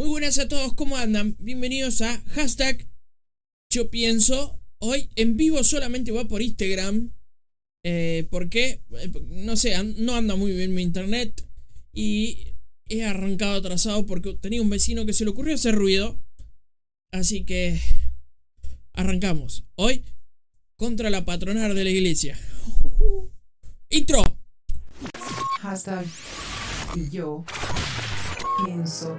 Muy buenas a todos, ¿cómo andan? Bienvenidos a hashtag Yo Pienso. Hoy en vivo solamente va por Instagram. Eh, porque, eh, no sé, no anda muy bien mi internet. Y he arrancado atrasado porque tenía un vecino que se le ocurrió hacer ruido. Así que arrancamos. Hoy contra la patronal de la iglesia. Intro. Hashtag yo pienso.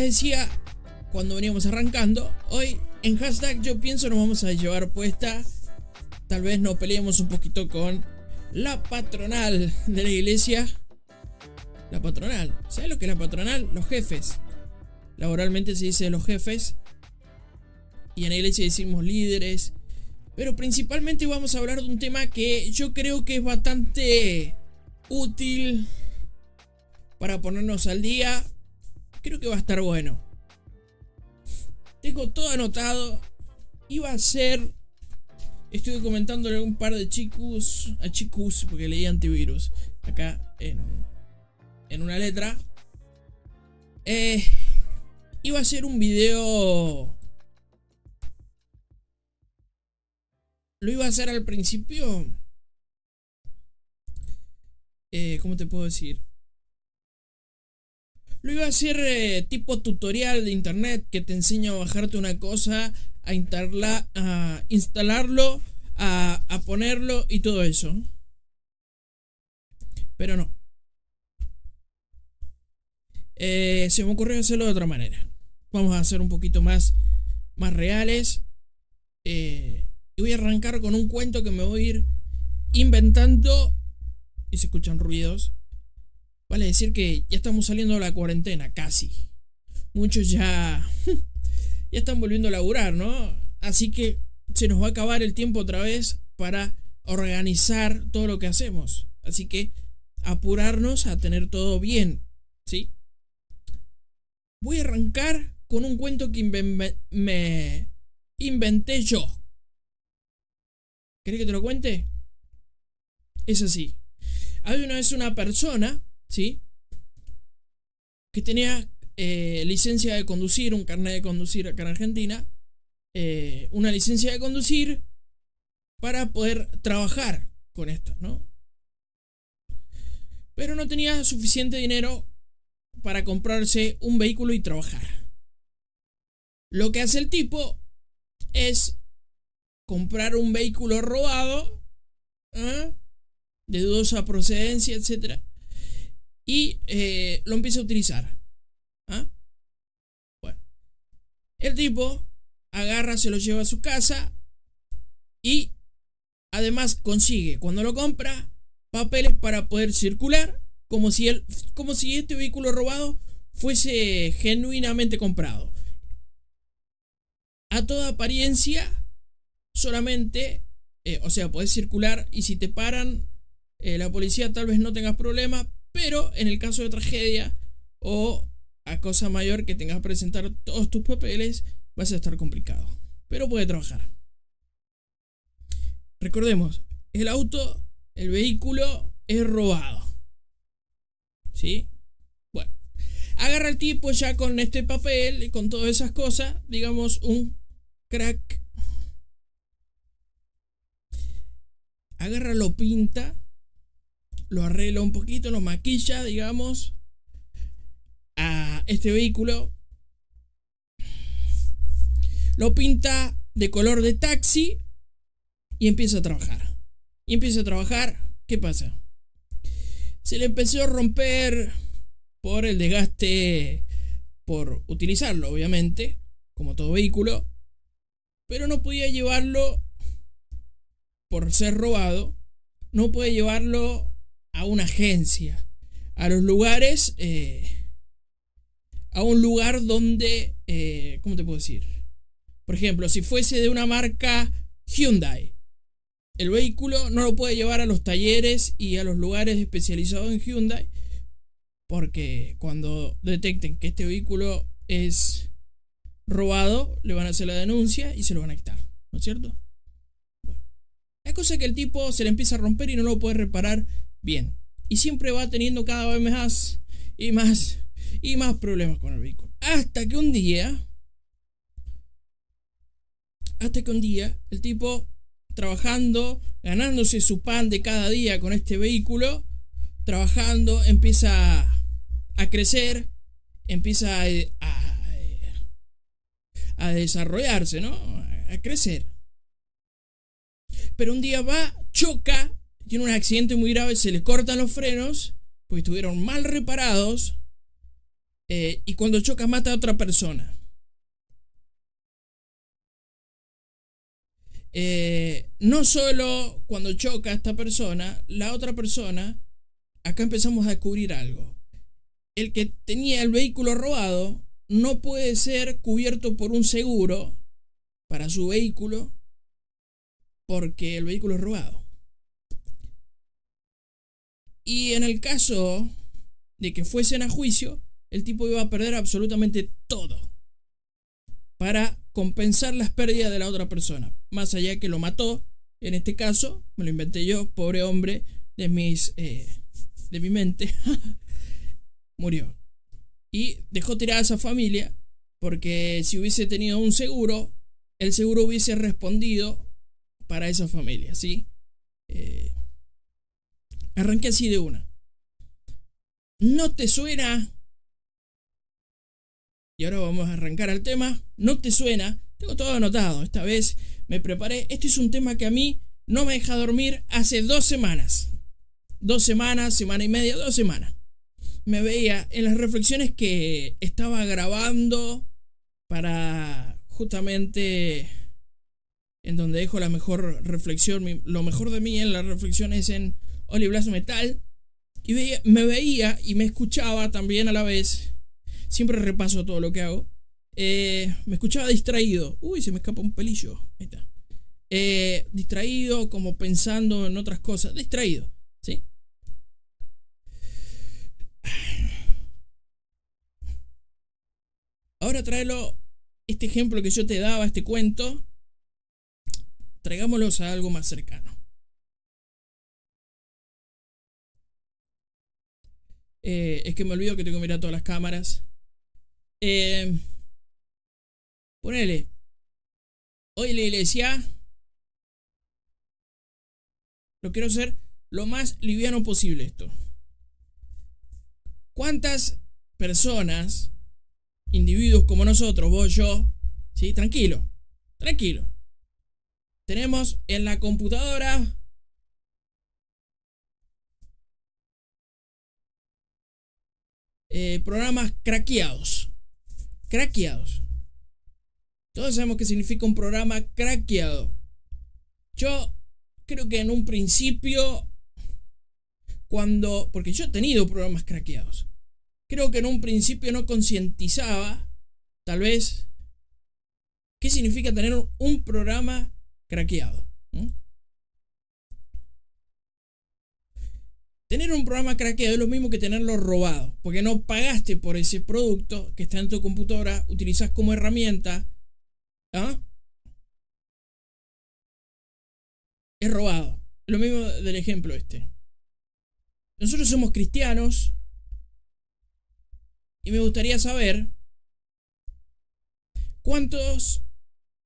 Decía cuando veníamos arrancando, hoy en hashtag yo pienso nos vamos a llevar puesta. Tal vez nos peleemos un poquito con la patronal de la iglesia. La patronal. ¿Sabes lo que es la patronal? Los jefes. Laboralmente se dice los jefes. Y en la iglesia decimos líderes. Pero principalmente vamos a hablar de un tema que yo creo que es bastante útil para ponernos al día creo que va a estar bueno. Tengo todo anotado. Iba a ser. Estuve comentándole a un par de chicos. A chicos, porque leí antivirus. Acá en. En una letra. Eh, iba a ser un video. Lo iba a hacer al principio. Eh, ¿Cómo te puedo decir? Lo iba a hacer eh, tipo tutorial de internet que te enseña a bajarte una cosa, a, a instalarlo, a, a ponerlo y todo eso. Pero no. Eh, se me ocurrió hacerlo de otra manera. Vamos a hacer un poquito más, más reales. Eh, y voy a arrancar con un cuento que me voy a ir inventando. Y se escuchan ruidos. Vale decir que ya estamos saliendo de la cuarentena, casi. Muchos ya. ya están volviendo a laburar, ¿no? Así que se nos va a acabar el tiempo otra vez para organizar todo lo que hacemos. Así que apurarnos a tener todo bien, ¿sí? Voy a arrancar con un cuento que me inventé yo. ¿Querés que te lo cuente? Es así. Hay una vez una persona ¿sí? Que tenía eh, licencia de conducir, un carnet de conducir acá en Argentina, eh, una licencia de conducir para poder trabajar con esta, ¿no? Pero no tenía suficiente dinero para comprarse un vehículo y trabajar. Lo que hace el tipo es comprar un vehículo robado, ¿eh? de dudosa procedencia, etcétera, y eh, lo empieza a utilizar. ¿Ah? Bueno, el tipo agarra, se lo lleva a su casa y además consigue, cuando lo compra, papeles para poder circular, como si, él, como si este vehículo robado fuese genuinamente comprado. A toda apariencia, solamente, eh, o sea, puedes circular y si te paran, eh, la policía tal vez no tengas problema, pero en el caso de tragedia o a cosa mayor que tengas que presentar todos tus papeles, vas a estar complicado. Pero puede trabajar. Recordemos, el auto, el vehículo es robado. ¿Sí? Bueno, agarra el tipo ya con este papel y con todas esas cosas, digamos un crack. Agarra, lo pinta lo arregla un poquito, lo maquilla, digamos, a este vehículo. Lo pinta de color de taxi y empieza a trabajar. Y empieza a trabajar, ¿qué pasa? Se le empezó a romper por el desgaste, por utilizarlo, obviamente, como todo vehículo, pero no podía llevarlo por ser robado, no puede llevarlo a una agencia, a los lugares, eh, a un lugar donde, eh, ¿cómo te puedo decir? Por ejemplo, si fuese de una marca Hyundai, el vehículo no lo puede llevar a los talleres y a los lugares especializados en Hyundai, porque cuando detecten que este vehículo es robado, le van a hacer la denuncia y se lo van a quitar, ¿no es cierto? Bueno, la cosa es que el tipo se le empieza a romper y no lo puede reparar bien. Y siempre va teniendo cada vez más y más y más problemas con el vehículo. Hasta que un día, hasta que un día, el tipo trabajando, ganándose su pan de cada día con este vehículo, trabajando, empieza a crecer, empieza a, a, desarrollarse, ¿no? A crecer. Pero un día va, choca, tiene un accidente muy grave, se le cortan los frenos, porque estuvieron mal reparados, eh, y cuando choca mata a otra persona. Eh, no solo cuando choca a esta persona, la otra persona, acá empezamos a descubrir algo. El que tenía el vehículo robado no puede ser cubierto por un seguro para su vehículo porque el vehículo es robado. Y en el caso de que fuesen a juicio, el tipo iba a perder absolutamente todo para compensar las pérdidas de la otra persona. Más allá que lo mató, en este caso, me lo inventé yo, pobre hombre de mis eh, de mi mente, murió. Y dejó tirada a esa familia porque si hubiese tenido un seguro, el seguro hubiese respondido para esa familia, ¿sí? Eh, arranqué así de una. ¿No te suena y ahora vamos a arrancar al tema. ¿No te suena? Tengo todo anotado. Esta vez me preparé. Este es un tema que a mí no me deja dormir hace dos semanas. Dos semanas, semana y media, dos semanas. Me veía en las reflexiones que estaba grabando para justamente en donde dejo la mejor reflexión, lo mejor de mí en las reflexiones en Oli Metal. Y me veía y me escuchaba también a la vez Siempre repaso todo lo que hago. Eh, me escuchaba distraído. Uy, se me escapa un pelillo. Ahí está. Eh, distraído, como pensando en otras cosas. Distraído. ¿Sí? Ahora tráelo. Este ejemplo que yo te daba, este cuento. Traigámoslos a algo más cercano. Eh, es que me olvido que tengo que mirar todas las cámaras. Eh, ponele. Hoy la iglesia. Lo quiero hacer lo más liviano posible esto. ¿Cuántas personas, individuos como nosotros, vos, yo, sí, tranquilo, tranquilo. Tenemos en la computadora eh, programas craqueados craqueados. Todos sabemos qué significa un programa craqueado. Yo creo que en un principio, cuando, porque yo he tenido programas craqueados, creo que en un principio no concientizaba, tal vez, qué significa tener un programa craqueado. Tener un programa craqueado es lo mismo que tenerlo robado, porque no pagaste por ese producto que está en tu computadora, utilizas como herramienta. ¿ah? Es robado. Lo mismo del ejemplo este. Nosotros somos cristianos y me gustaría saber cuántos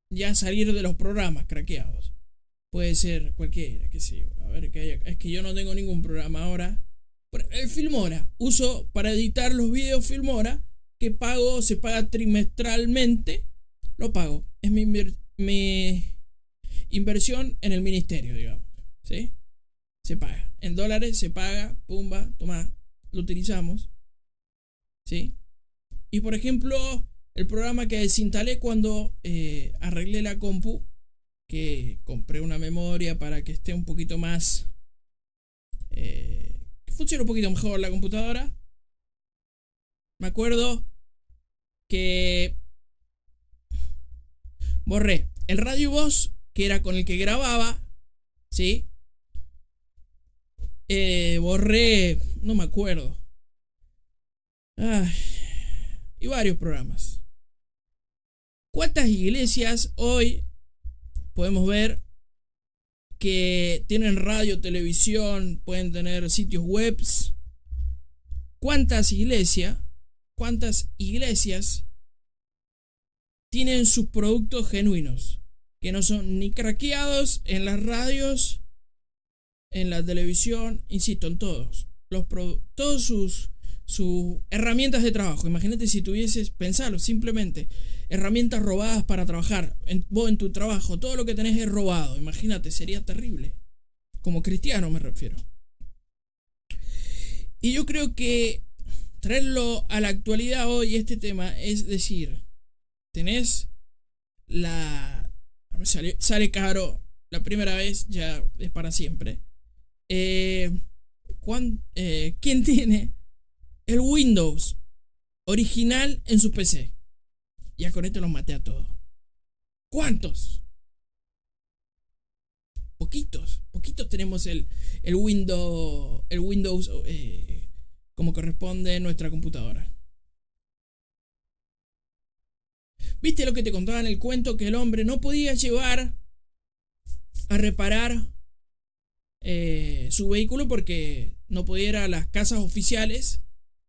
ya salir de los programas craqueados. Puede ser cualquiera, que sé A ver, que es que yo no tengo ningún programa ahora. El Filmora. Uso para editar los videos Filmora. Que pago, se paga trimestralmente. Lo pago. Es mi, mi inversión en el ministerio, digamos. ¿Sí? Se paga. En dólares se paga. Pumba, toma. Lo utilizamos. ¿Sí? Y por ejemplo, el programa que desinstalé cuando eh, arreglé la compu que compré una memoria para que esté un poquito más, eh, funciona un poquito mejor la computadora. Me acuerdo que borré el radio voz, que era con el que grababa, ¿sí? Eh, borré, no me acuerdo. Y varios programas. ¿Cuántas iglesias hoy podemos ver que tienen radio, televisión, pueden tener sitios webs? ¿Cuántas iglesias, cuántas iglesias tienen sus productos genuinos? Que no son ni craqueados en las radios, en la televisión, insisto, en todos. Los todos sus sus herramientas de trabajo. Imagínate si tuvieses, pensarlo, simplemente, herramientas robadas para trabajar. En, vos en tu trabajo, todo lo que tenés es robado. Imagínate, sería terrible. Como cristiano me refiero. Y yo creo que traerlo a la actualidad hoy, este tema, es decir, tenés la... Sale, sale caro la primera vez, ya es para siempre. Eh, eh, ¿Quién tiene el Windows original en su PC. Ya con esto los maté a todos. ¿Cuántos? Poquitos, poquitos tenemos el, el Windows, el Windows eh, como corresponde en nuestra computadora. ¿Viste lo que te contaba en el cuento? Que el hombre no podía llevar a reparar eh, su vehículo porque no podía ir a las casas oficiales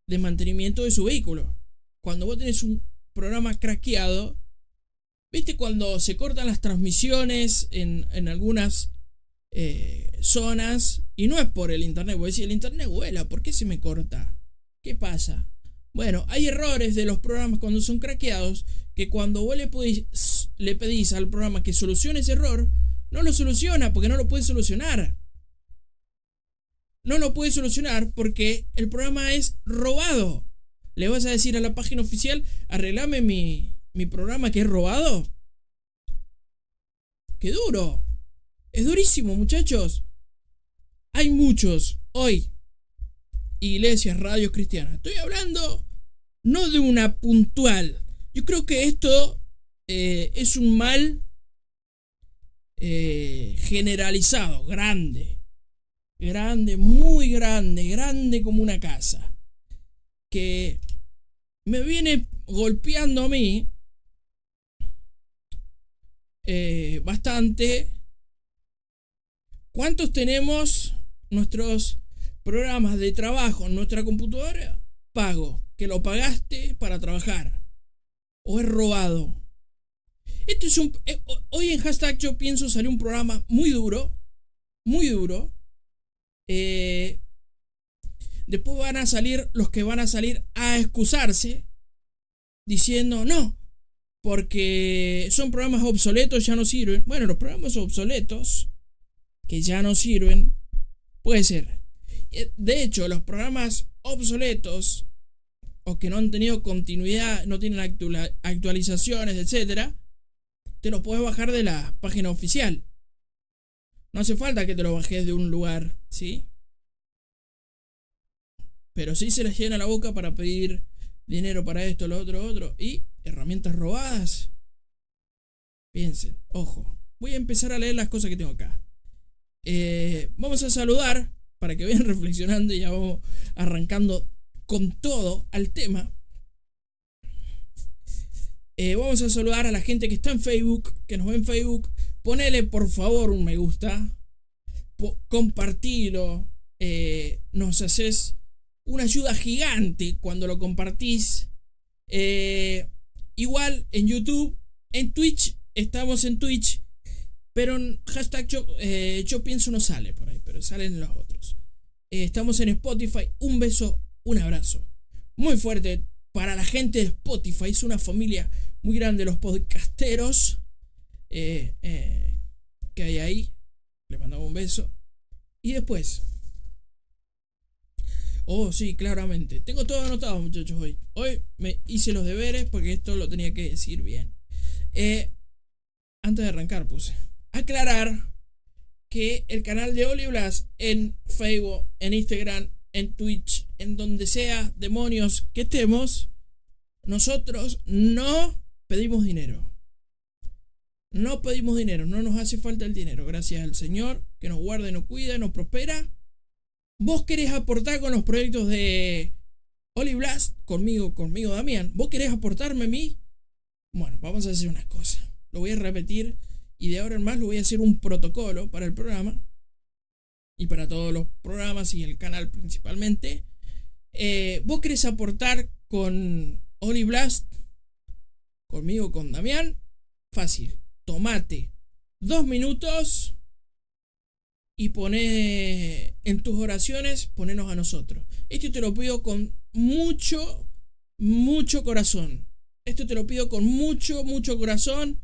de mantenimiento de su vehículo. Cuando vos tenés un programa craqueado, ¿viste cuando se cortan las transmisiones en, algunas eh, zonas? Y no es por el internet, vos decís, el internet vuela, ¿por qué se me corta? ¿Qué pasa? Bueno, hay errores de los programas cuando son craqueados que cuando vos le pedís al programa que solucione ese error, no lo soluciona porque no lo puede solucionar no lo puede solucionar porque el programa es robado. ¿Le vas a decir a la página oficial, arreglame mi, mi programa que es robado? ¡Qué duro! Es durísimo, muchachos. Hay muchos hoy. Iglesias, radios cristianas. Estoy hablando no de una puntual. Yo creo que esto eh, es un mal eh, generalizado, grande grande, muy grande, grande como una casa, que me viene golpeando a mí eh, bastante. ¿Cuántos tenemos nuestros programas de trabajo en nuestra computadora? Pago, que lo pagaste para trabajar. O es robado. Este es un. Eh, hoy en hashtag yo pienso salir un programa muy duro. Muy duro. Eh, después van a salir los que van a salir a excusarse diciendo no, porque son programas obsoletos, ya no sirven. Bueno, los programas obsoletos que ya no sirven, puede ser. Eh, de hecho, los programas obsoletos o que no han tenido continuidad, no tienen actualizaciones, etcétera, te lo puedes bajar de la página oficial. No hace falta que te lo bajes de un lugar, ¿sí? Pero sí se les llena la boca para pedir dinero para esto, lo otro, otro. Y herramientas robadas. Piensen, ojo. Voy a empezar a leer las cosas que tengo acá. Eh, vamos a saludar para que vayan reflexionando y ya vamos arrancando con todo al tema. Eh, vamos a saludar a la gente que está en Facebook, que nos ve en Facebook. Ponele por favor un me gusta. compartilo. Eh, nos haces una ayuda gigante cuando lo compartís. Eh, igual en YouTube, en Twitch, estamos en Twitch. Pero en hashtag yo, eh, yo pienso no sale por ahí, pero salen los otros. estamos en Spotify. Un beso, un abrazo. Muy fuerte para la gente de Spotify. Es una familia muy grande los podcasteros. Eh, eh, que hay ahí. Le mandamos un beso. Y después. Oh, sí, claramente. Tengo todo anotado, muchachos, hoy. Hoy me hice los deberes porque esto lo tenía que decir bien. Eh, antes de arrancar, puse. Aclarar que el canal de Oli en Facebook, en Instagram, en Twitch, en donde sea, demonios que estemos, nosotros no pedimos dinero. No pedimos dinero, no nos hace falta el dinero. Gracias al Señor que nos guarda nos cuida, nos prospera. Vos querés aportar con los proyectos de Oli Blast, conmigo, conmigo Damián. ¿Vos querés aportarme a mí? Bueno, vamos a hacer una cosa. Lo voy a repetir y de ahora en más lo voy a hacer un protocolo para el programa y para todos los programas y el canal principalmente. Eh, ¿Vos querés aportar con Oli Blast? Conmigo, con Damián. Fácil. Tomate dos minutos y pone en tus oraciones, ponenos a nosotros. Esto te lo pido con mucho, mucho corazón. Esto te lo pido con mucho, mucho corazón.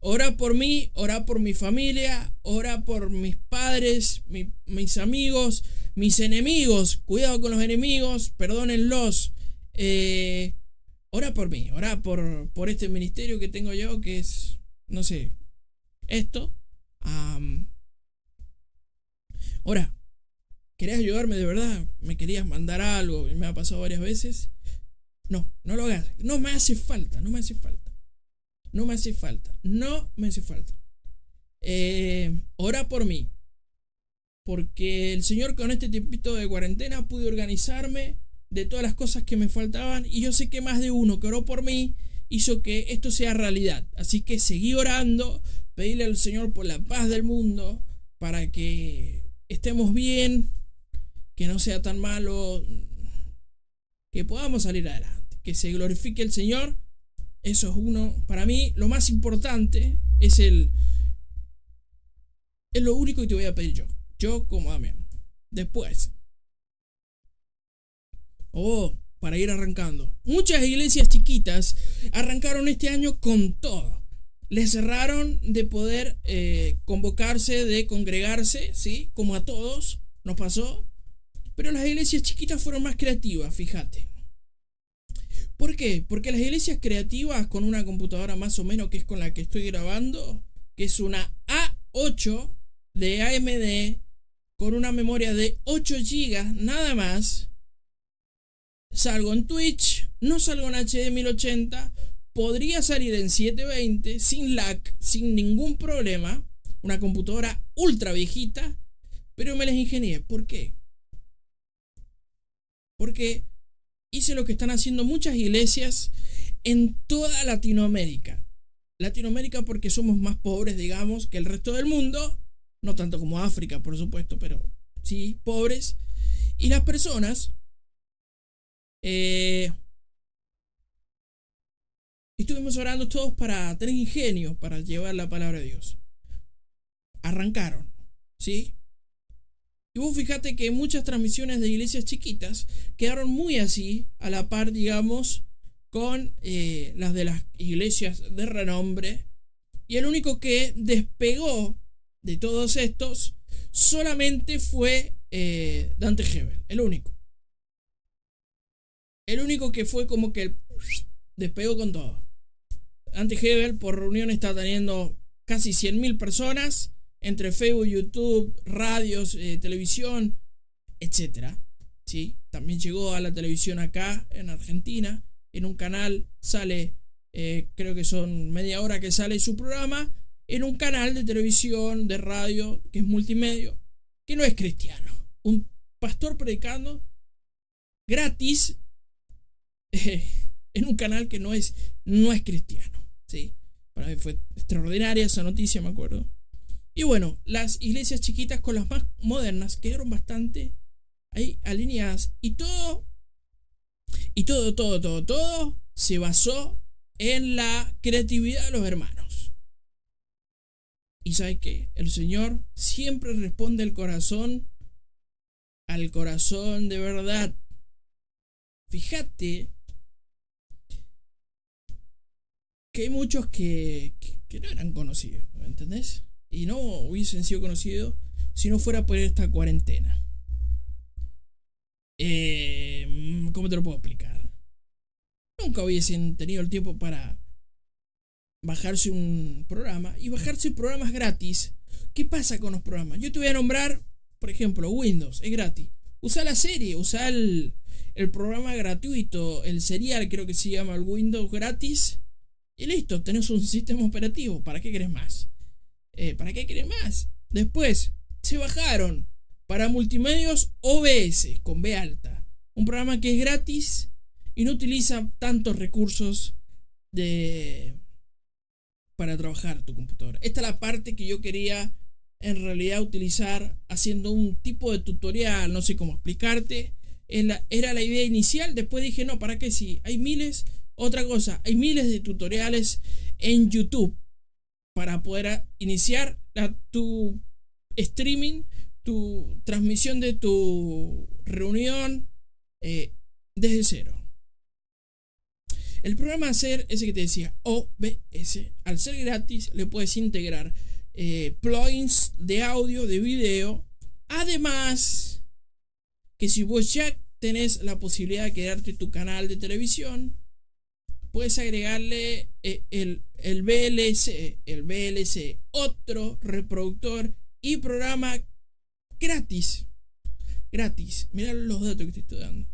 Ora por mí, ora por mi familia, ora por mis padres, mis amigos, mis enemigos. Cuidado con los enemigos, perdónenlos. Eh, ora por mí, ora por, por este ministerio que tengo yo, que es, no sé, esto. ahora, ¿querés ayudarme de verdad? ¿Me querías mandar algo? Y me ha pasado varias veces. No, no lo hagas. No me hace falta, no me hace falta. No me hace falta. No me hace falta. Eh, ora por mí. Porque el Señor con este tiempito de cuarentena pude organizarme de todas las cosas que me faltaban. Y yo sé que más de uno que oró por mí hizo que esto sea realidad. Así que seguí orando. Pedirle al Señor por la paz del mundo. Para que estemos bien. Que no sea tan malo. Que podamos salir adelante. Que se glorifique el Señor eso es uno. Para mí, lo más importante es el. Es lo único que te voy a pedir yo. Yo como Damián. Después. Oh, para ir arrancando. Muchas iglesias chiquitas arrancaron este año con todo. Les cerraron de poder eh, convocarse, de congregarse, ¿sí? Como a todos nos pasó. Pero las iglesias chiquitas fueron más creativas, fíjate. ¿Por qué? Porque las iglesias creativas con una computadora más o menos que es con la que estoy grabando, que es una A8 de AMD con una memoria de 8 GB nada más, salgo en Twitch, no salgo en HD 1080, podría salir en 720 sin lag, sin ningún problema, una computadora ultra viejita, pero me las ingenié. ¿Por qué? Porque hice lo que están haciendo muchas iglesias en toda Latinoamérica. Latinoamérica porque somos más pobres, digamos, que el resto del mundo. No tanto como África, por supuesto, pero sí, pobres. Y las personas... Eh, estuvimos orando todos para tener ingenio, para llevar la palabra de Dios. Arrancaron, ¿sí? Y vos fíjate que muchas transmisiones de iglesias chiquitas quedaron muy así, a la par, digamos, con eh, las de las iglesias de renombre. Y el único que despegó de todos estos solamente fue eh, Dante Hebel, el único. El único que fue como que despegó con todo. Dante Hebel por reunión está teniendo casi 100.000 personas entre Facebook, YouTube, radios, eh, televisión, etc. ¿sí? También llegó a la televisión acá en Argentina. En un canal sale, eh, creo que son media hora que sale su programa. En un canal de televisión, de radio, que es multimedio, que no es cristiano. Un pastor predicando gratis en un canal que no es, no es cristiano. ¿sí? Para mí fue extraordinaria esa noticia, me acuerdo. Y bueno, las iglesias chiquitas con las más modernas quedaron bastante ahí alineadas. Y todo, y todo, todo, todo, todo se basó en la creatividad de los hermanos. Y sabe que el Señor siempre responde al corazón, al corazón de verdad. Fíjate que hay muchos que, que no eran conocidos, ¿me entendés? y no hubiesen sido conocidos si no fuera por esta cuarentena. Eh, ¿Cómo te lo puedo explicar? Nunca hubiesen tenido el tiempo para bajarse un programa y bajarse programas gratis. ¿Qué pasa con los programas? Yo te voy a nombrar, por ejemplo, Windows, es gratis. usa la serie, usa el, el programa gratuito, el serial creo que se llama el Windows gratis. Y listo, tenés un sistema operativo. ¿Para qué querés más? Eh, ¿Para qué querés más? Después, se bajaron para multimedios OBS con B alta. Un programa que es gratis y no utiliza tantos recursos de para trabajar tu computadora. Esta es la parte que yo quería en realidad utilizar haciendo un tipo de tutorial, no sé cómo explicarte. Era la idea inicial, después dije, no, ¿para qué? Si hay miles, otra cosa, hay miles de tutoriales en YouTube para poder iniciar tu streaming, tu transmisión de tu reunión eh, desde cero. El programa hacer ese que te decía, OBS, al ser gratis le puedes integrar eh, plugins de audio, de video. Además, que si vos ya tenés la posibilidad de crearte tu canal de televisión, puedes agregarle eh, el, el VLC, el VLC, otro reproductor y programa gratis. Gratis. Mira los datos que te estoy dando.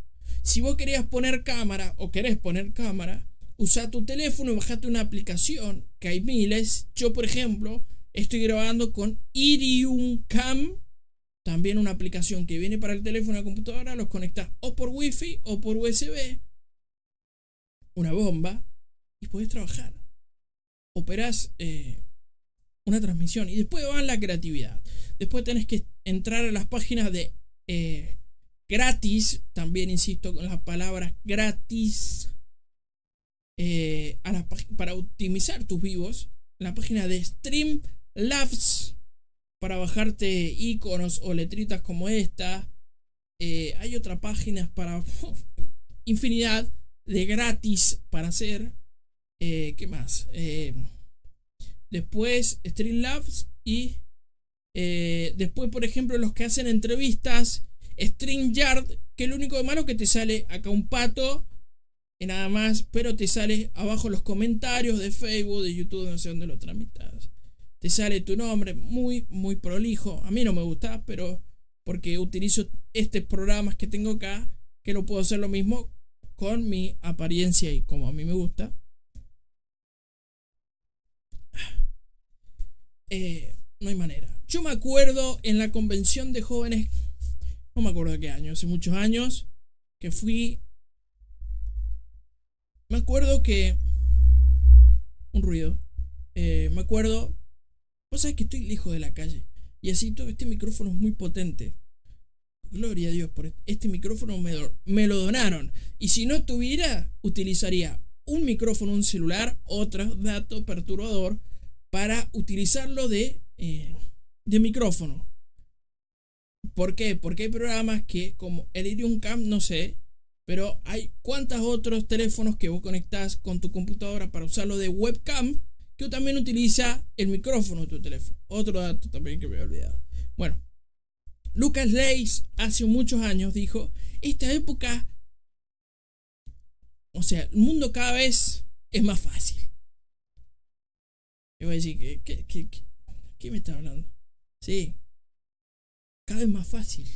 Si vos querías poner cámara o querés poner cámara, usa tu teléfono y bajate una aplicación, que hay miles. Yo, por ejemplo, estoy grabando con Irium Cam, también una aplicación que viene para el teléfono y la computadora, los conectas o por Wi-Fi o por USB, una bomba, y puedes trabajar. Operás eh, una transmisión y después va la creatividad. Después tenés que entrar a las páginas de eh, gratis, también insisto con las palabras gratis, eh, para optimizar tus vivos. La página de Streamlabs para bajarte iconos o letritas como esta. Hay otras páginas para infinidad de gratis para hacer. ¿Qué más? después Streamlabs y después, por ejemplo, los que hacen entrevistas StreamYard, que lo único de malo que te sale acá un pato y nada más, pero te sale abajo los comentarios de Facebook, de YouTube, no sé dónde lo tramitas. Te sale tu nombre muy, muy prolijo. A mí no me gusta, pero porque utilizo estos programas que tengo acá, que lo puedo hacer lo mismo con mi apariencia y como a mí me gusta. Eh, no hay manera. Yo me acuerdo en la convención de jóvenes no me acuerdo de qué año, hace muchos años, que fui... Me acuerdo que... Un ruido. Eh, me acuerdo... Vos sabés que estoy lejos de la calle. Y así todo este micrófono es muy potente. Gloria a Dios por este micrófono me, lo donaron. Y si no tuviera, utilizaría un micrófono, un celular, otro dato perturbador para utilizarlo de, eh, de micrófono. ¿Por qué? Porque hay programas que, como el Iridium Cam, no sé, pero hay cuántos otros teléfonos que vos conectás con tu computadora para usarlo de webcam que también utiliza el micrófono de tu teléfono. Otro dato también que me he olvidado. Bueno, Lucas Leis hace muchos años dijo, esta época, o sea, el mundo cada vez es más fácil. Y voy a decir, ¿qué, me está hablando? Sí, cada vez más fácil.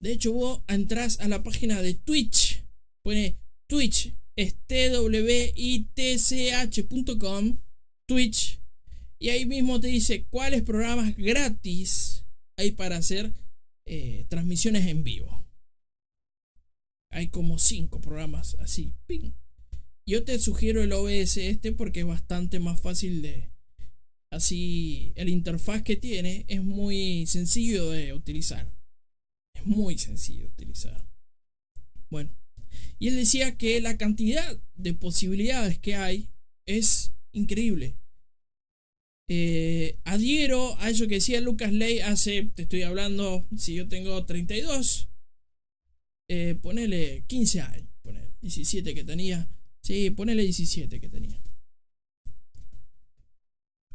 De hecho, vos entras a la página de Twitch, pone Twitch, es twitch.com, Twitch, y ahí mismo te dice cuáles programas gratis hay para hacer eh, transmisiones en vivo. Hay como cinco programas así. Yo te sugiero el OBS este porque es bastante más fácil de, Así, el interfaz que tiene es muy sencillo de utilizar. Es muy sencillo de utilizar. Bueno, y él decía que la cantidad de posibilidades que hay es increíble. Eh, adhiero a eso que decía Lucas Ley hace, te estoy hablando, si yo tengo 32, eh, ponele 15 años, ponele 17 que tenía. Sí, ponele 17 que tenía.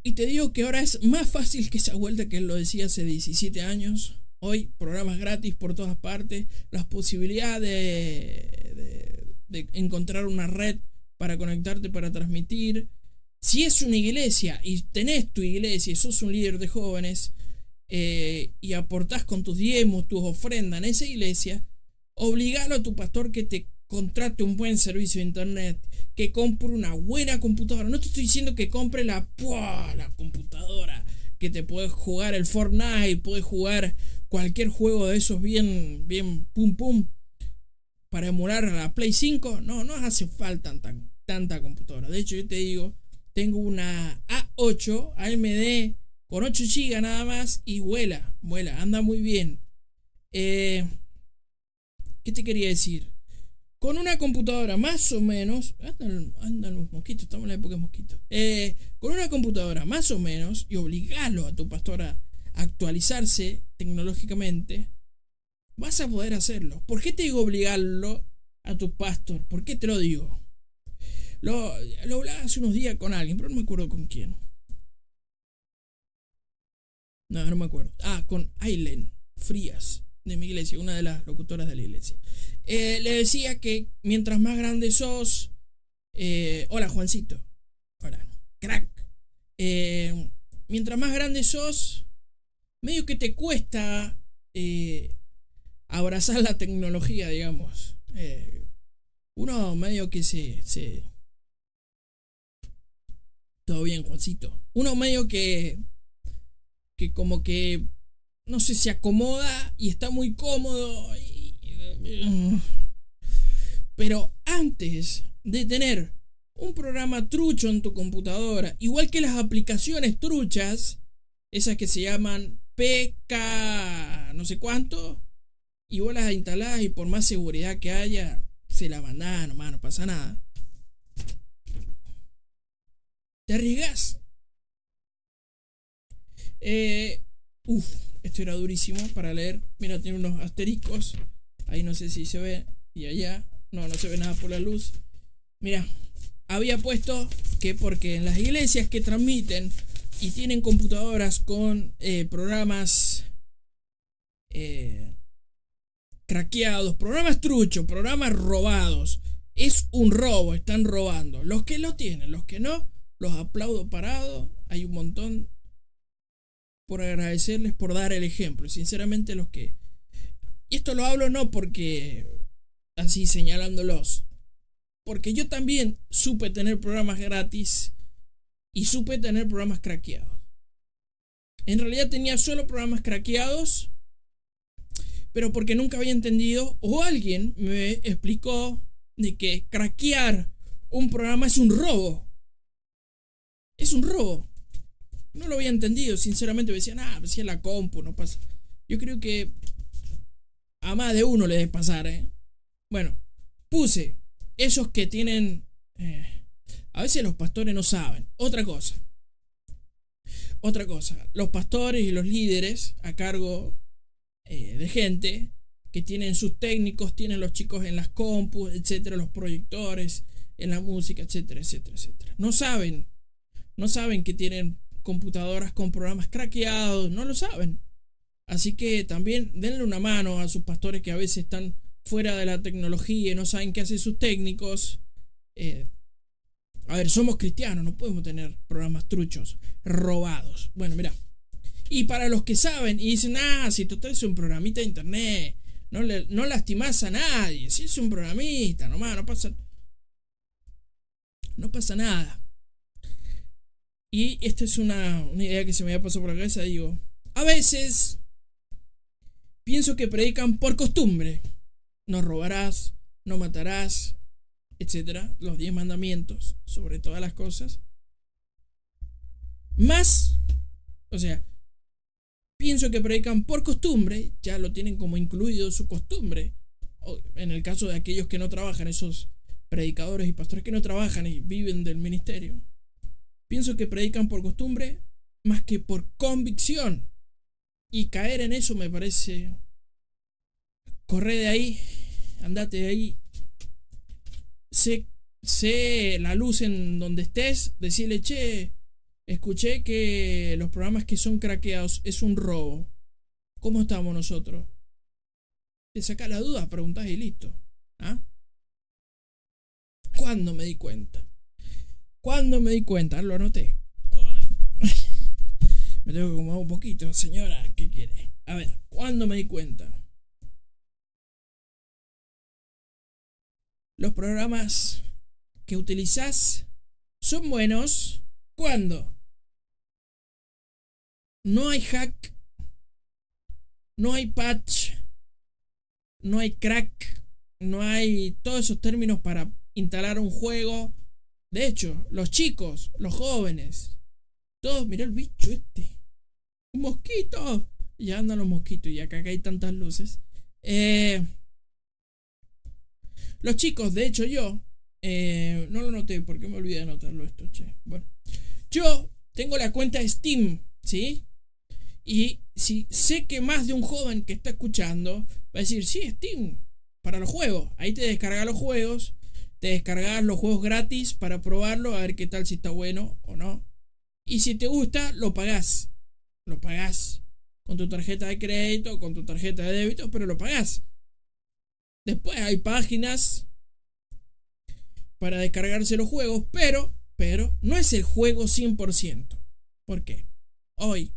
Y te digo que ahora es más fácil que esa vuelta que él lo decía hace 17 años. Hoy programas gratis por todas partes, las posibilidades de, de, encontrar una red para conectarte, para transmitir. Si es una iglesia y tenés tu iglesia y sos un líder de jóvenes, eh, y aportás con tus diezmos, tus ofrendas en esa iglesia, obligalo a tu pastor que te contrate un buen servicio de internet, que compre una buena computadora. No te estoy diciendo que compre la, computadora que te puedes jugar el Fortnite, puedes jugar cualquier juego de esos bien, bien pum pum para emular a la Play 5. No, no hace falta tanta computadora. De hecho, yo te digo, tengo una A8 AMD con 8 GB nada más y vuela, vuela, anda muy bien. Eh, ¿Qué te quería decir? Con una computadora más o menos, andan, los mosquitos, estamos en la época de mosquitos. Eh, con una computadora más o menos y obligarlo a tu pastor a actualizarse tecnológicamente, vas a poder hacerlo. ¿Por qué te digo obligarlo a tu pastor? ¿Por qué te lo digo? Lo, hablaba hace unos días con alguien, pero no me acuerdo con quién. No, no me acuerdo. Ah, con Aileen Frías de mi iglesia, una de las locutoras de la iglesia. Eh, le decía que mientras más grande sos. Eh, hola, Juancito. Hola, crack. Eh, mientras más grande sos, medio que te cuesta abrazar la tecnología, digamos. uno medio que se, se. Todo bien, Juancito. Uno medio que. Que como que no sé, se acomoda y está muy cómodo. Pero antes de tener un programa trucho en tu computadora, igual que las aplicaciones truchas, esas que se llaman PK no sé cuánto, y vos las instalás y por más seguridad que haya, se la mandan nomás, no pasa nada. Te arriesgas. Eh, uf, esto era durísimo para leer. Mira, tiene unos asteriscos. Ahí no sé si se ve. Y allá. No, no se ve nada por la luz. Mira, había puesto que porque en las iglesias que transmiten y tienen computadoras con eh, programas eh, craqueados, programas truchos, programas robados. Es un robo, están robando. Los que lo tienen, los que no, los aplaudo parado. Hay un montón por agradecerles por dar el ejemplo. Sinceramente los que... Y esto lo hablo no porque así señalándolos. Porque yo también supe tener programas gratis y supe tener programas craqueados. En realidad tenía solo programas craqueados, pero porque nunca había entendido o alguien me explicó de que craquear un programa es un robo. Es un robo. No lo había entendido, sinceramente. Me decían, ah, si es la compu, no pasa. Yo creo que a más de uno le debe pasar, ¿eh? Bueno, puse esos que tienen... Eh, a veces los pastores no saben. Otra cosa. Otra cosa. Los pastores y los líderes a cargo eh, de gente que tienen sus técnicos, tienen los chicos en las compus, etcétera, los proyectores, en la música, etcétera, etcétera, etcétera. No saben. No saben que tienen computadoras con programas craqueados, no lo saben. Así que también denle una mano a sus pastores que a veces están fuera de la tecnología y no saben qué hacen sus técnicos. Eh, a ver, somos cristianos, no podemos tener programas truchos, robados. Bueno, mira. Y para los que saben y dicen, ah, si tú traes un programita de internet, no, le, no lastimas a nadie, si es un programista, nomás, no pasa. No pasa nada. Y esta es una, idea que se me había pasado por la cabeza. Digo, a veces pienso que predican por costumbre. No robarás, no matarás, etcétera, los diez mandamientos sobre todas las cosas. Más, o sea, pienso que predican por costumbre, ya lo tienen como incluido su costumbre. en el caso de aquellos que no trabajan, esos predicadores y pastores que no trabajan y viven del ministerio. Pienso que predican por costumbre más que por convicción. Y caer en eso me parece... Corre de ahí, andate de ahí. Sé, sé la luz en donde estés, decirle, che, escuché que los programas que son craqueados es un robo. ¿Cómo estamos nosotros? Te saca la duda, preguntás y listo. ¿Ah? ¿Cuándo me di cuenta? Cuando me di cuenta, lo anoté. Me tengo que acomodar un poquito, señora. ¿Qué quiere? A ver, ¿cuándo me di cuenta? Los programas que utilizás son buenos cuando no hay hack, no hay patch, no hay crack, no hay todos esos términos para instalar un juego. De hecho, los chicos, los jóvenes, todos, mirá el bicho este. Un mosquito. Ya andan los mosquitos y acá, hay tantas luces. Eh, los chicos, de hecho yo, eh, no lo noté porque me olvidé de anotarlo esto, che. Bueno, yo tengo la cuenta de Steam, ¿sí? Y si sé que más de un joven que está escuchando va a decir, sí, Steam, para los juegos. Ahí te descargas los juegos, te descargas los juegos gratis para probarlo, a ver qué tal si está bueno o no. Y si te gusta, lo pagás. Lo pagás con tu tarjeta de crédito, con tu tarjeta de débito, pero lo pagás. Después hay páginas para descargarse los juegos, pero, pero no es el juego 100%. ¿Por qué? Hoy.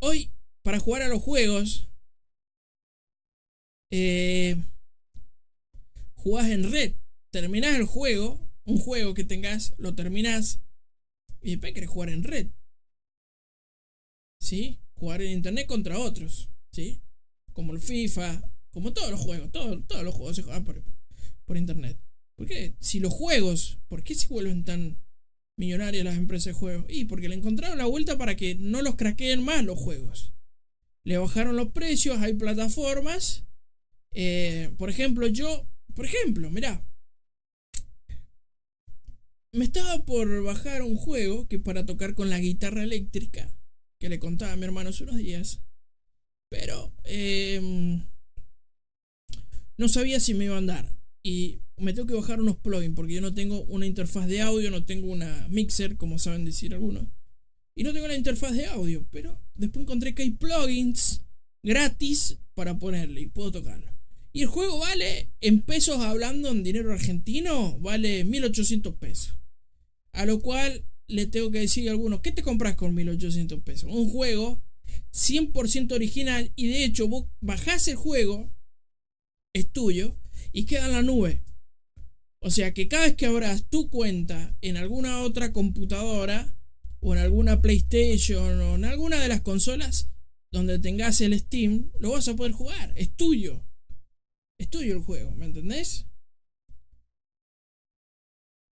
Hoy, para jugar a los juegos, eh, jugás en red. Terminás el juego, un juego que tengas, lo terminás y después querés jugar en red. ¿Sí? Jugar en internet contra otros. ¿Sí? Como el FIFA, como todos los juegos. Todos, todos los juegos se juegan por, por internet. ¿Por qué? Si los juegos, ¿por qué se vuelven tan millonarias las empresas de juegos? Y porque le encontraron la vuelta para que no los craqueen más los juegos. Le bajaron los precios, hay plataformas. Eh, por ejemplo, yo, por ejemplo, mirá, me estaba por bajar un juego que para tocar con la guitarra eléctrica, que le contaba a mi hermano hace unos días. Pero em, no sabía si me iba a andar. Y me tengo que bajar unos plugins porque yo no tengo una interfaz de audio, no tengo una mixer, como saben decir algunos. Y no tengo la interfaz de audio, pero después encontré que hay plugins gratis para ponerle y puedo tocarlo. Y el juego vale, en pesos hablando, en dinero argentino, vale 1800 pesos. A lo cual le tengo que decir a algunos, ¿qué te compras con 1800 pesos? Un juego 100% original y de hecho vos bajás el juego, es tuyo, y queda en la nube. O sea que cada vez que abras tu cuenta en alguna otra computadora o en alguna PlayStation o en alguna de las consolas donde tengas el Steam, lo vas a poder jugar. Es tuyo. Es tuyo el juego, ¿me entendés?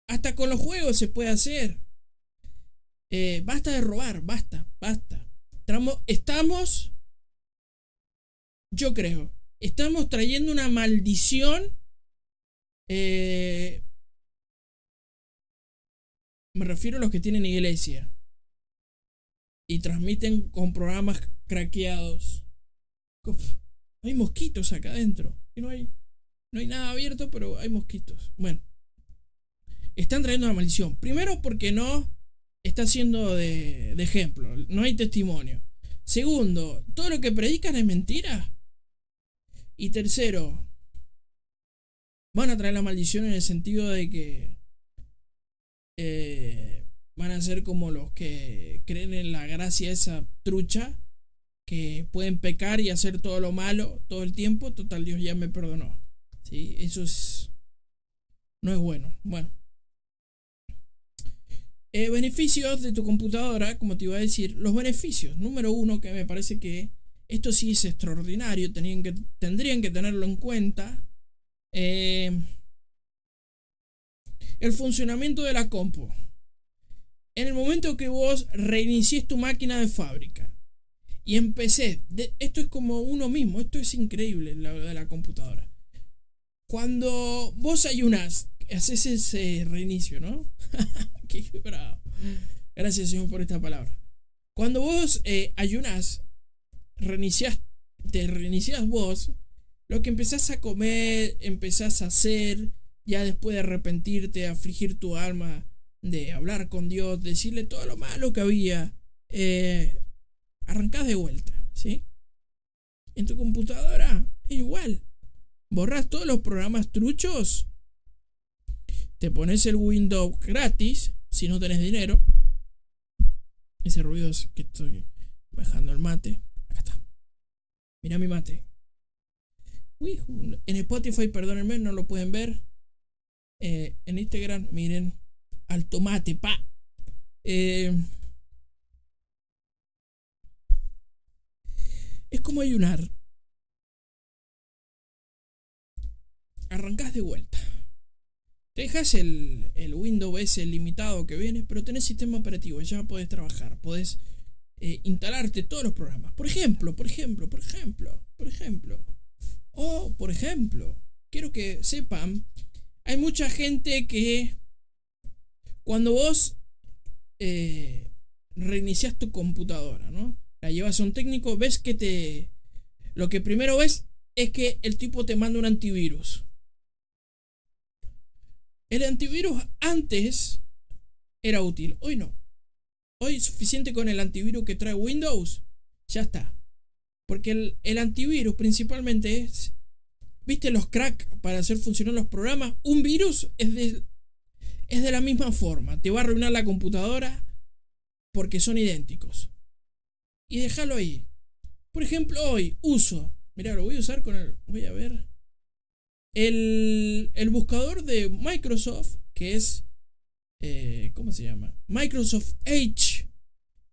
Hasta con los juegos se puede hacer. Eh, basta de robar, basta, basta. Estamos, yo creo, estamos trayendo una maldición. Eh, me refiero a los que tienen iglesia y transmiten con programas craqueados. Hay mosquitos acá adentro. No hay, no hay nada abierto, pero hay mosquitos. Bueno, están trayendo una maldición. Primero porque no está siendo de, de ejemplo. No hay testimonio. Segundo, todo lo que predican es mentira. Y tercero, van a traer la maldición en el sentido de que eh, van a ser como los que creen en la gracia esa trucha, que pueden pecar y hacer todo lo malo todo el tiempo. Total, Dios ya me perdonó. ¿Sí? Eso es... No es bueno. Bueno. Eh, beneficios de tu computadora, como te iba a decir, los beneficios. Número uno, que me parece que esto sí es extraordinario, tendrían que, tendrían que tenerlo en cuenta. Eh, el funcionamiento de la compu. En el momento que vos reinicies tu máquina de fábrica y empecé, esto es como uno mismo, esto es increíble la de la computadora. Cuando vos ayunas, haces ese reinicio, ¿no? Qué bravo. Gracias, Señor, por esta palabra. Cuando vos eh, ayunas, reinicias, te reinicias vos, lo que empezás a comer, empezás a hacer, ya después de arrepentirte, afligir tu alma, de hablar con Dios, decirle todo lo malo que había, eh, arrancás de vuelta, ¿sí? En tu computadora, igual. Borras todos los programas truchos te pones el Windows gratis si no tenés dinero. Ese ruido es que estoy bajando el mate. Acá está. Mira mi mate. Uy, en Spotify, perdónenme, no lo pueden ver. Eh, en Instagram, miren. Al tomate, pa. Eh, es como ayunar. Arrancás de vuelta. Te dejas el, el Windows ese limitado que viene, pero tenés sistema operativo, ya podés trabajar, podés eh, instalarte todos los programas. Por ejemplo, por ejemplo, por ejemplo, por ejemplo. O, por ejemplo, quiero que sepan, hay mucha gente que cuando vos eh, reinicias tu computadora, ¿no? La llevas a un técnico, ves que te... Lo que primero ves es que el tipo te manda un antivirus. El antivirus antes era útil, hoy no. Hoy es suficiente con el antivirus que trae Windows. Ya está. Porque el, antivirus principalmente es... ¿Viste los cracks para hacer funcionar los programas? Un virus es de, es de la misma forma. Te va a arruinar la computadora porque son idénticos. Y déjalo ahí. Por ejemplo, hoy uso. Mira, lo voy a usar con el. Voy a ver. El, el buscador de Microsoft, que es eh, ¿cómo se llama? Microsoft Edge,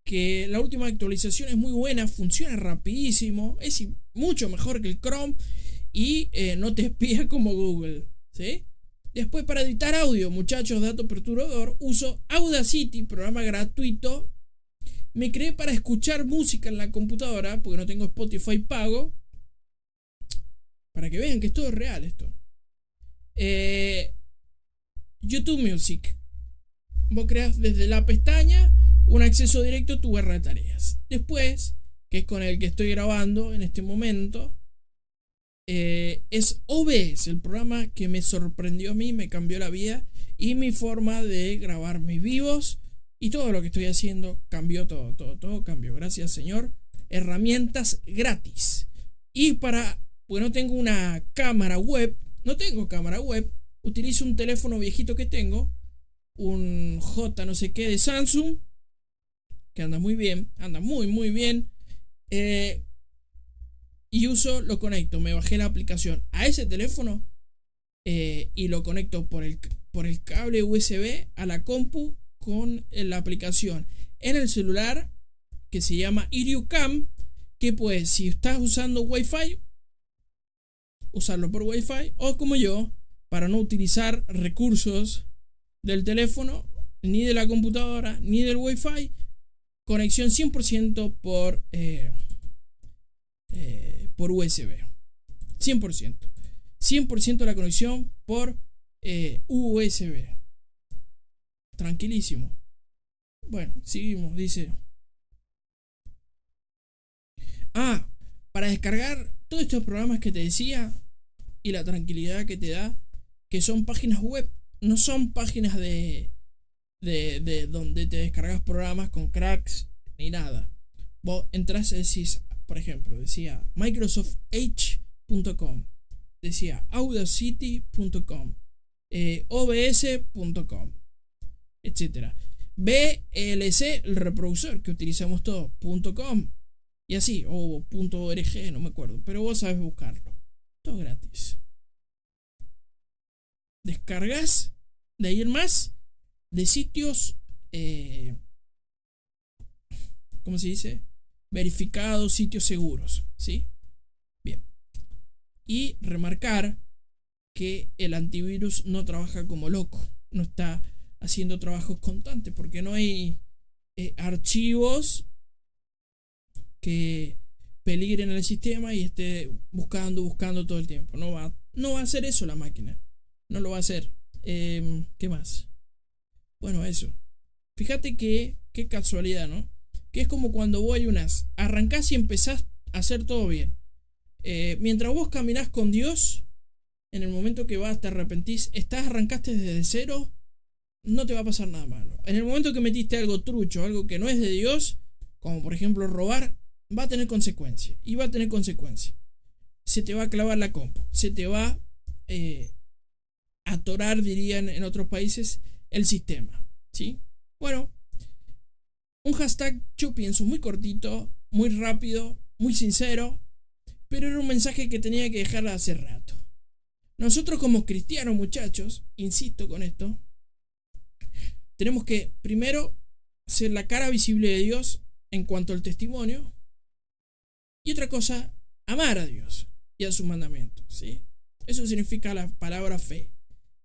que la última actualización es muy buena, funciona rapidísimo, es mucho mejor que el Chrome y eh, no te espía como Google, ¿sí? Después para editar audio, muchachos, dato perturbador, uso Audacity, programa gratuito. Me creé para escuchar música en la computadora, porque no tengo Spotify pago. Para que vean que es todo real esto. Eh, YouTube Music vos creas desde la pestaña un acceso directo a tu barra de tareas. Después, que es con el que estoy grabando en este momento, eh, es OBS, el programa que me sorprendió a mí, me cambió la vida y mi forma de grabar mis vivos y todo lo que estoy haciendo cambió todo, todo, todo cambió. Gracias Señor. Herramientas gratis. Y para, pues no tengo una cámara web, no tengo cámara web, utilizo un teléfono viejito que tengo un J no sé qué de Samsung, que anda muy bien, anda muy, muy bien. Eh, y uso, lo conecto, me bajé la aplicación a ese teléfono eh, y lo conecto por el, por el cable USB a la compu con la aplicación en el celular que se llama IrioCam, que pues si estás usando Wi-Fi, usarlo por Wi-Fi o como yo, para no utilizar recursos del teléfono, ni de la computadora, ni del Wi-Fi. Conexión 100% por, eh, eh, por USB. 100%. 100% la conexión por eh, USB. Tranquilísimo. Bueno, seguimos. Dice. Ah, para descargar todos estos programas que te decía y la tranquilidad que te da, que son páginas web no son páginas de, de, donde te descargas programas con cracks ni nada. Vos entras y decís, por ejemplo, decía microsoftedge.com, decía audacity.com, eh, obs.com, etc. BLC, el reproductor que utilizamos todos, .com y así, o .org, no me acuerdo, pero vos sabes buscarlo. Todo gratis descargas de ir más de sitios, eh, ¿cómo se dice? Verificados, sitios seguros, ¿sí? Bien. Y remarcar que el antivirus no trabaja como loco, no está haciendo trabajos constantes porque no hay eh, archivos que peligren el sistema y esté buscando, buscando todo el tiempo. No va, no va a hacer eso la máquina no lo va a hacer. Em, ¿Qué más? Bueno, eso. Fíjate que, qué casualidad, ¿no? Que es como cuando vos hay unas, arrancás y empezás a hacer todo bien. Eh, mientras vos caminás con Dios, en el momento que vas, te arrepentís, estás, arrancaste desde cero, no te va a pasar nada malo. En el momento que metiste algo trucho, algo que no es de Dios, como por ejemplo robar, va a tener consecuencias. Y va a tener consecuencias. Se te va a clavar la compu. Se te va eh, atorar, dirían en otros países, el sistema. ¿sí? Bueno, un hashtag yo pienso muy cortito, muy rápido, muy sincero, pero era un mensaje que tenía que dejar hace rato. Nosotros como cristianos muchachos, insisto con esto, tenemos que primero ser la cara visible de Dios en cuanto al testimonio y otra cosa, amar a Dios y a sus mandamientos, ¿sí? Eso significa la palabra fe.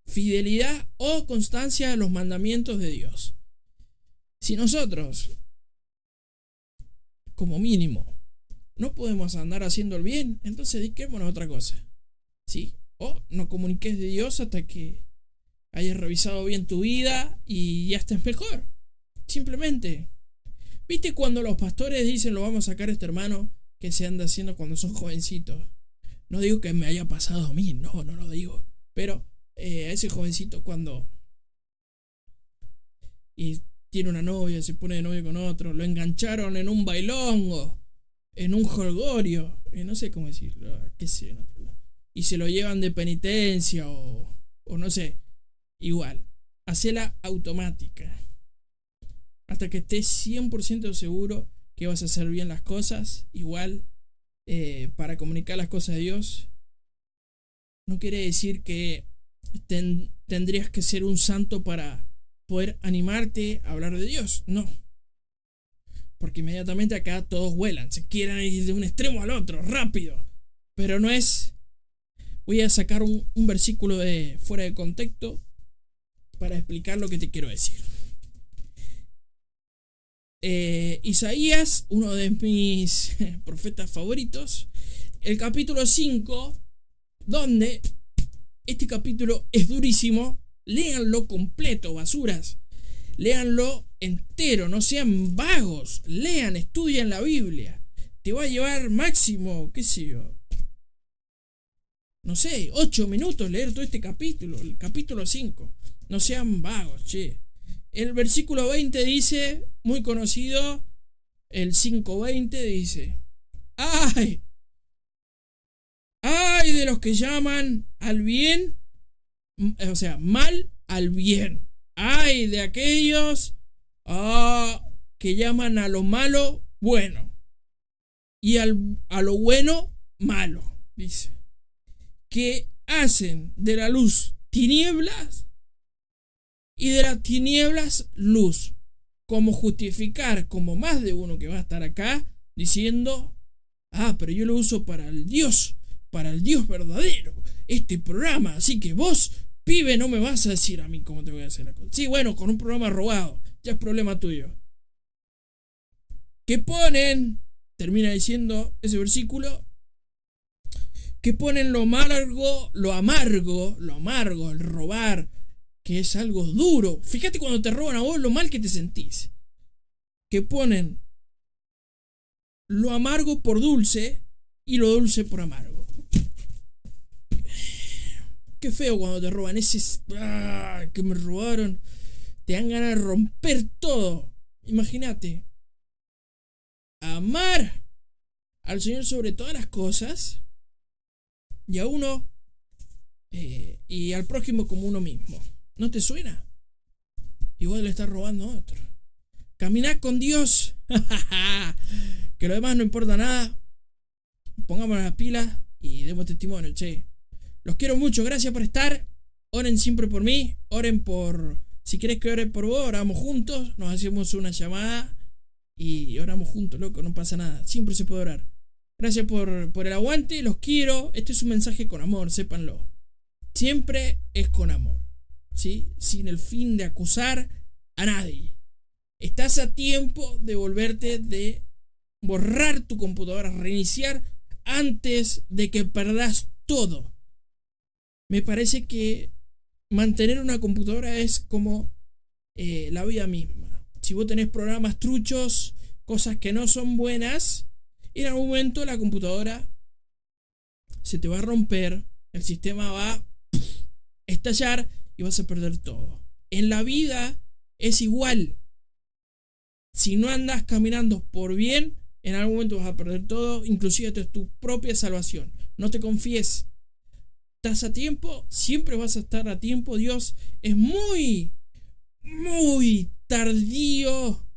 Fidelidad o constancia a los mandamientos de Dios. Si nosotros, como mínimo, no podemos andar haciendo el bien, entonces dediquémonos a otra cosa. ¿Sí? O no comuniques de Dios hasta que hayas revisado bien tu vida y ya estés mejor. Simplemente. ¿Viste cuando los pastores dicen lo vamos a sacar a este hermano que se anda haciendo cuando son jovencitos? No digo que me haya pasado a mí, no, no lo digo. Pero eh, a ese jovencito cuando y tiene una novia, se pone de novio con otro, lo engancharon en un bailongo, en un jolgorio, no sé cómo decirlo, qué sé, y se lo llevan de penitencia o, o no sé, igual, hacela automática. Hasta que estés 100% seguro que vas a hacer bien las cosas, igual eh, para comunicar las cosas de Dios, no quiere decir que tendrías que ser un santo para poder animarte a hablar de Dios. No. Porque inmediatamente acá todos vuelan, se quieren ir de un extremo al otro, rápido. Pero no es... Voy a sacar un, versículo de fuera de contexto para explicar lo que te quiero decir. Eh, Isaías, uno de mis profetas favoritos, el capítulo 5, donde este capítulo es durísimo, léanlo completo, basuras, léanlo entero, no sean vagos, lean, estudien la Biblia, te va a llevar máximo, qué sé yo, no sé, 8 minutos leer todo este capítulo, el capítulo 5, no sean vagos, che. El versículo 20 dice, muy conocido, el 5.20 dice, ¡ay! ¡ay de los que llaman al bien! O sea, mal al bien. ¡ay de aquellos ah, que llaman a lo malo bueno! Y al, a lo bueno malo, dice. Que hacen de la luz tinieblas y de las tinieblas luz. Como justificar, como más de uno que va a estar acá, diciendo, ah, pero yo lo uso para el Dios, para el Dios verdadero, este programa, así que vos, pibe, no me vas a decir a mí cómo te voy a hacer la cosa. Sí, bueno, con un programa robado, ya es problema tuyo. Que ponen, termina diciendo ese versículo, que ponen lo amargo, lo amargo, lo amargo, el robar, que es algo duro. Fíjate cuando te roban a vos lo mal que te sentís. Que ponen lo amargo por dulce y lo dulce por amargo. Qué feo cuando te roban. Ese ah, que me robaron. Te dan ganas de romper todo. Imagínate. Amar al Señor sobre todas las cosas. Y a uno. Eh, y al prójimo como uno mismo. ¿No te suena? Igual le estás robando a otro. Caminar con Dios. que lo demás no importa nada. Pongamos las pilas y demos testimonio, che. Los quiero mucho, gracias por estar. Oren siempre por mí. Oren por. Si quieres que ore por vos, oramos juntos. Nos hacemos una llamada y oramos juntos, loco. No pasa nada. Siempre se puede orar. Gracias por, por el aguante. Los quiero. Este es un mensaje con amor, sépanlo. Siempre es con amor sin el fin de acusar a nadie. Estás a tiempo de volverte de borrar tu computadora, reiniciar antes de que perdas todo. Me parece que mantener una computadora es como eh, la vida misma. Si vos tenés programas truchos, cosas que no son buenas, en algún momento la computadora se te va a romper, el sistema va a estallar y vas a perder todo. En la vida es igual. Si no andas caminando por bien, en algún momento vas a perder todo, inclusive tu propia salvación. No te confíes. ¿Estás a tiempo? Siempre vas a estar a tiempo. Dios es muy, muy tardío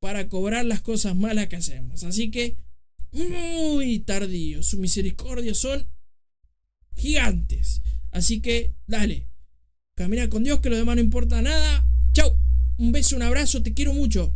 para cobrar las cosas malas que hacemos. Así que muy tardío. Sus misericordias son gigantes. Así que dale. Camina con Dios que lo demás no importa nada. Chau. Un beso, un abrazo. Te quiero mucho.